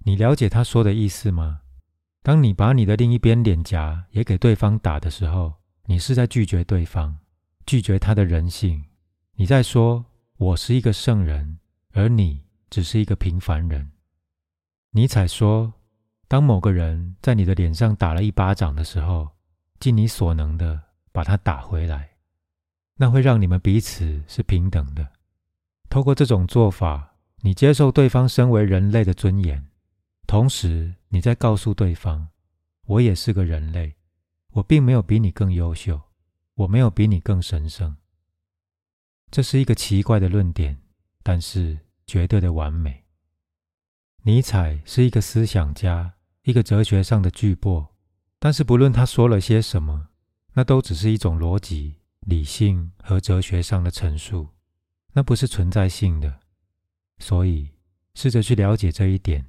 你了解他说的意思吗？当你把你的另一边脸颊也给对方打的时候，你是在拒绝对方，拒绝他的人性。你在说：“我是一个圣人，而你只是一个平凡人。尼采说：“当某个人在你的脸上打了一巴掌的时候，尽你所能的把他打回来，那会让你们彼此是平等的。透过这种做法，你接受对方身为人类的尊严，同时你在告诉对方：我也是个人类，我并没有比你更优秀，我没有比你更神圣。这是一个奇怪的论点，但是绝对的完美。”尼采是一个思想家，一个哲学上的巨擘，但是不论他说了些什么，那都只是一种逻辑、理性和哲学上的陈述，那不是存在性的。所以，试着去了解这一点：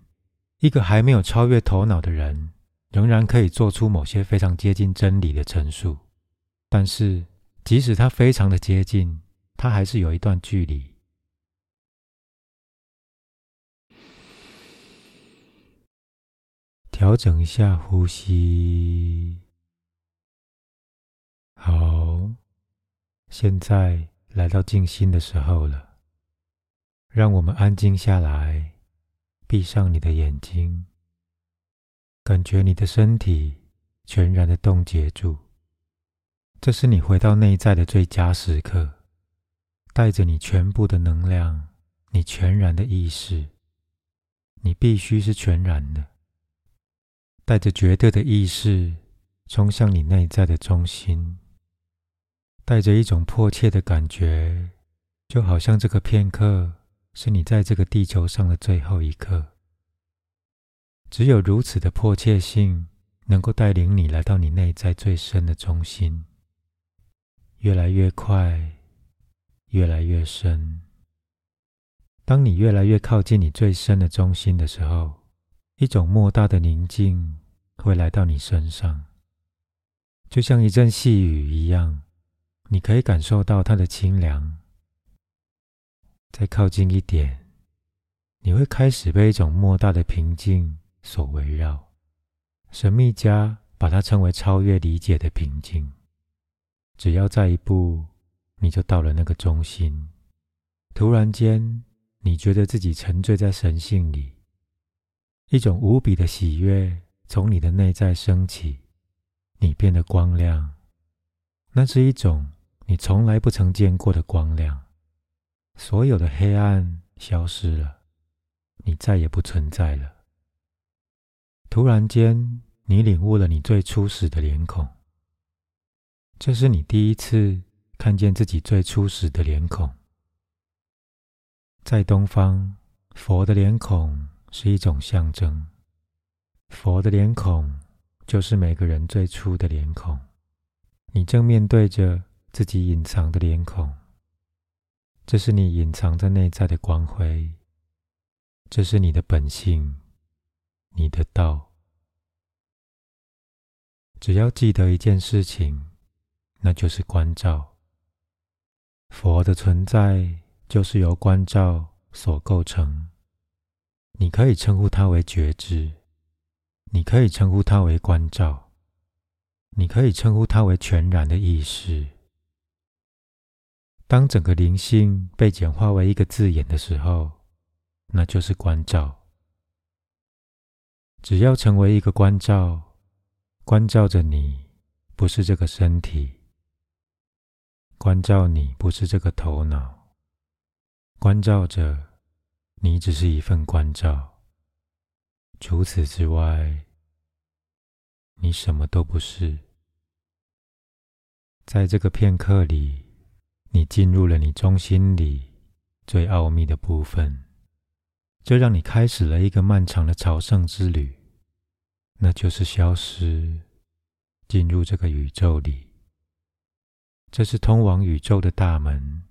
一个还没有超越头脑的人，仍然可以做出某些非常接近真理的陈述，但是即使他非常的接近，他还是有一段距离。调整一下呼吸。好，现在来到静心的时候了。让我们安静下来，闭上你的眼睛，感觉你的身体全然的冻结住。这是你回到内在的最佳时刻，带着你全部的能量，你全然的意识，你必须是全然的。带着绝对的意识冲向你内在的中心，带着一种迫切的感觉，就好像这个片刻是你在这个地球上的最后一刻。只有如此的迫切性，能够带领你来到你内在最深的中心，越来越快，越来越深。当你越来越靠近你最深的中心的时候。一种莫大的宁静会来到你身上，就像一阵细雨一样，你可以感受到它的清凉。再靠近一点，你会开始被一种莫大的平静所围绕。神秘家把它称为超越理解的平静。只要再一步，你就到了那个中心。突然间，你觉得自己沉醉在神性里。一种无比的喜悦从你的内在升起，你变得光亮。那是一种你从来不曾见过的光亮，所有的黑暗消失了，你再也不存在了。突然间，你领悟了你最初始的脸孔。这是你第一次看见自己最初始的脸孔。在东方，佛的脸孔。是一种象征，佛的脸孔就是每个人最初的脸孔。你正面对着自己隐藏的脸孔，这是你隐藏在内在的光辉，这是你的本性，你的道。只要记得一件事情，那就是关照。佛的存在就是由关照所构成。你可以称呼它为觉知，你可以称呼它为关照，你可以称呼它为全然的意识。当整个灵性被简化为一个字眼的时候，那就是关照。只要成为一个关照，关照着你，不是这个身体；关照你，不是这个头脑；关照着。你只是一份关照，除此之外，你什么都不是。在这个片刻里，你进入了你中心里最奥秘的部分，这让你开始了一个漫长的朝圣之旅，那就是消失，进入这个宇宙里。这是通往宇宙的大门。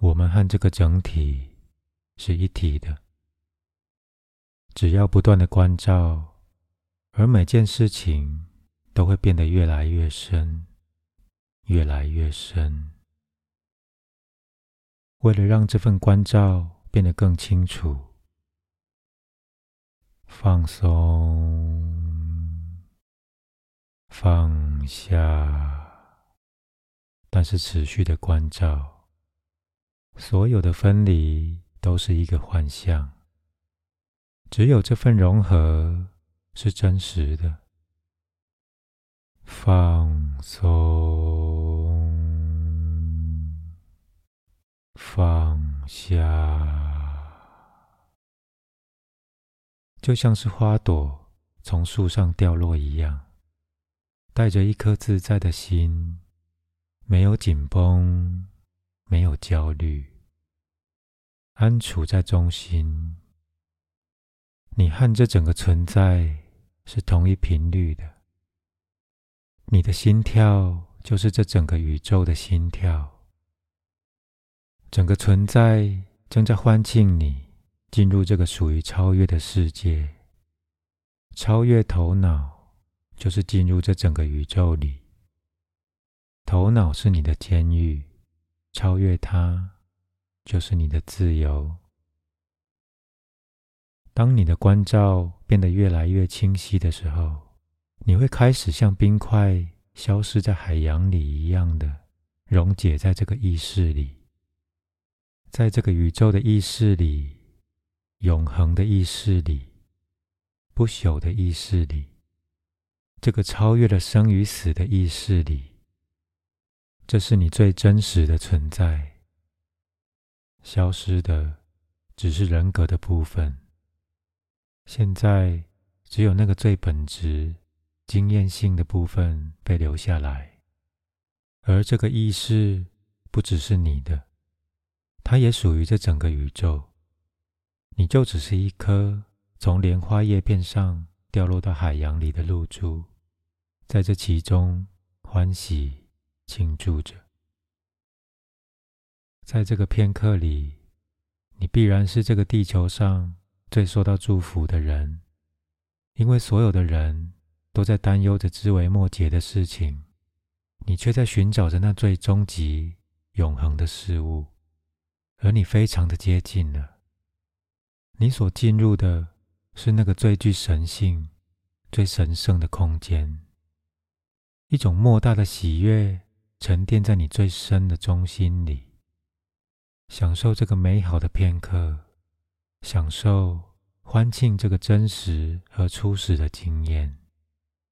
我们和这个整体。是一体的。只要不断的关照，而每件事情都会变得越来越深，越来越深。为了让这份关照变得更清楚，放松，放下，但是持续的关照。所有的分离都是一个幻象，只有这份融合是真实的。放松，放下，就像是花朵从树上掉落一样，带着一颗自在的心，没有紧绷，没有焦虑，安处在中心。你和这整个存在是同一频率的。你的心跳就是这整个宇宙的心跳，整个存在正在欢庆你进入这个属于超越的世界。超越头脑，就是进入这整个宇宙里。头脑是你的监狱，超越它，就是你的自由。当你的关照变得越来越清晰的时候。你会开始像冰块消失在海洋里一样的溶解在这个意识里，在这个宇宙的意识里、永恒的意识里、不朽的意识里、这个超越了生与死的意识里，这是你最真实的存在。消失的只是人格的部分，现在只有那个最本质。经验性的部分被留下来，而这个意识不只是你的，它也属于这整个宇宙。你就只是一颗从莲花叶片上掉落到海洋里的露珠，在这其中欢喜庆祝着。在这个片刻里，你必然是这个地球上最受到祝福的人，因为所有的人。都在担忧着枝微末节的事情，你却在寻找着那最终极、永恒的事物，而你非常的接近了。你所进入的是那个最具神性、最神圣的空间，一种莫大的喜悦沉淀在你最深的中心里。享受这个美好的片刻，享受欢庆这个真实和初始的经验。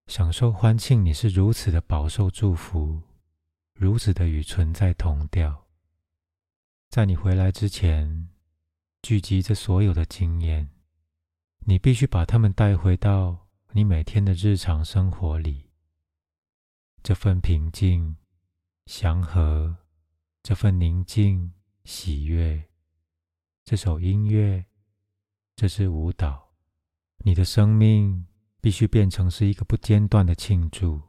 享受欢庆，你是如此的饱受祝福，如此的与存在同调。在你回来之前，聚集着所有的经验，你必须把它们带回到你每天的日常生活里。这份平静、祥和，这份宁静、喜悦，这首音乐，这支舞蹈，你的生命。必须变成是一个不间断的庆祝，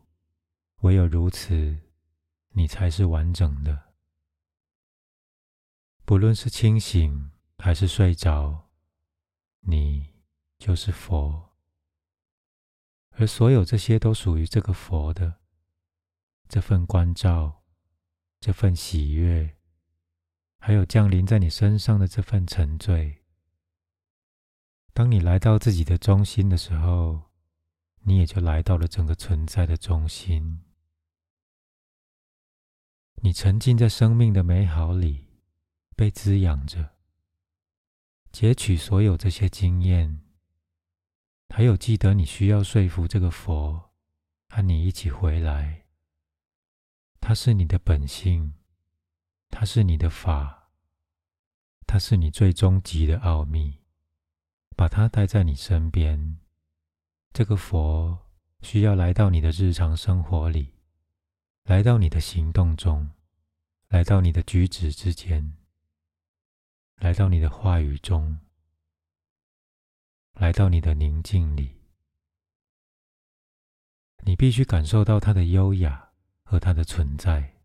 唯有如此，你才是完整的。不论是清醒还是睡着，你就是佛，而所有这些都属于这个佛的这份关照、这份喜悦，还有降临在你身上的这份沉醉。当你来到自己的中心的时候。你也就来到了整个存在的中心，你沉浸在生命的美好里，被滋养着，截取所有这些经验，还有记得你需要说服这个佛和你一起回来，他是你的本性，它是你的法，它是你最终极的奥秘，把它带在你身边。这个佛需要来到你的日常生活里，来到你的行动中，来到你的举止之间，来到你的话语中，来到你的宁静里。你必须感受到它的优雅和它的存在。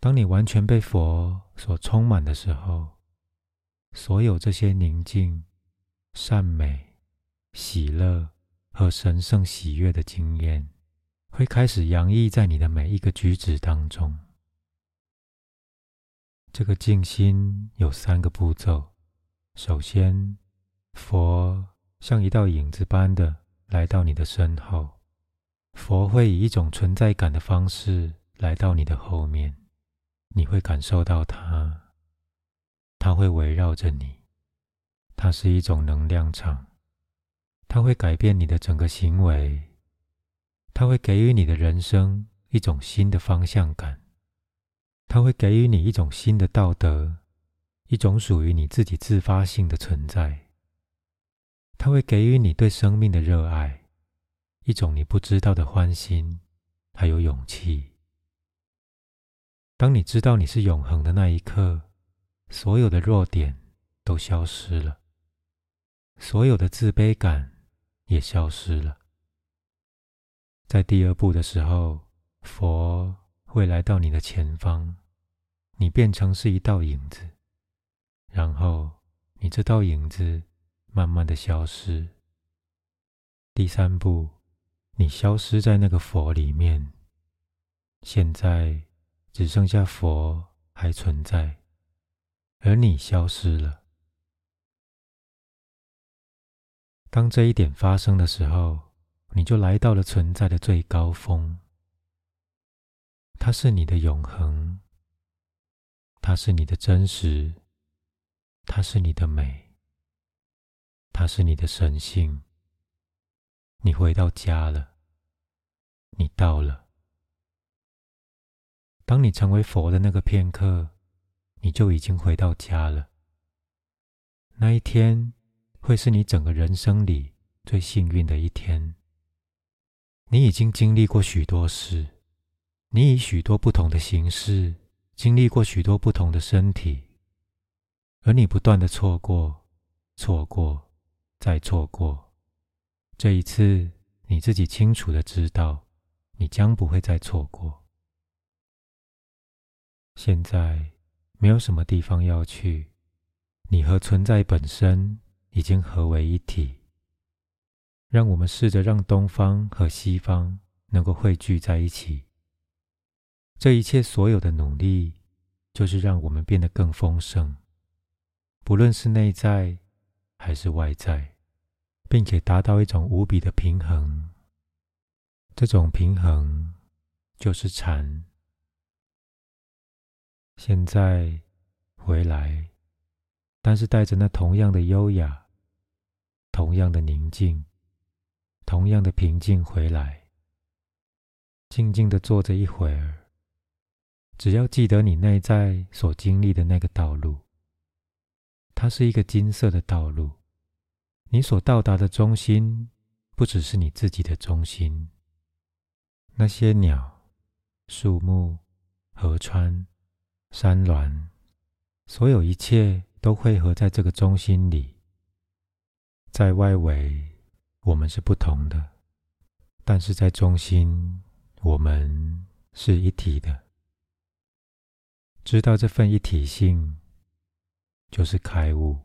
当你完全被佛所充满的时候，所有这些宁静、善美。喜乐和神圣喜悦的经验会开始洋溢在你的每一个举止当中。这个静心有三个步骤：首先，佛像一道影子般的来到你的身后，佛会以一种存在感的方式来到你的后面，你会感受到它，它会围绕着你，它是一种能量场，它会改变你的整个行为，它会给予你的人生一种新的方向感，它会给予你一种新的道德，一种属于你自己自发性的存在，它会给予你对生命的热爱，一种你不知道的欢欣，还有勇气。当你知道你是永恒的那一刻，所有的弱点都消失了，所有的自卑感也消失了。在第二步的时候，佛会来到你的前方，你变成是一道影子，然后你这道影子慢慢的消失。第三步，你消失在那个佛里面，现在。只剩下佛还存在，而你消失了。当这一点发生的时候，你就来到了存在的最高峰。它是你的永恒，它是你的真实，它是你的美，它是你的神性。你回到家了，你到了。当你成为佛的那个片刻，你就已经回到家了。那一天会是你整个人生里最幸运的一天。你已经经历过许多事，你以许多不同的形式经历过许多不同的身体，而你不断的错过、错过、再错过。这一次，你自己清楚的知道，你将不会再错过。现在没有什么地方要去，你和存在本身已经合为一体。让我们试着让东方和西方能够汇聚在一起。这一切所有的努力，就是让我们变得更丰盛，不论是内在还是外在，并且达到一种无比的平衡。这种平衡就是禅。现在回来，但是带着那同样的优雅、同样的宁静、同样的平静回来，静静的坐着一会儿。只要记得你内在所经历的那个道路，它是一个金色的道路。你所到达的中心，不只是你自己的中心。那些鸟、树木、河川。山峦，所有一切都汇合在这个中心里。在外围，我们是不同的；但是在中心，我们是一体的。知道这份一体性，就是开悟。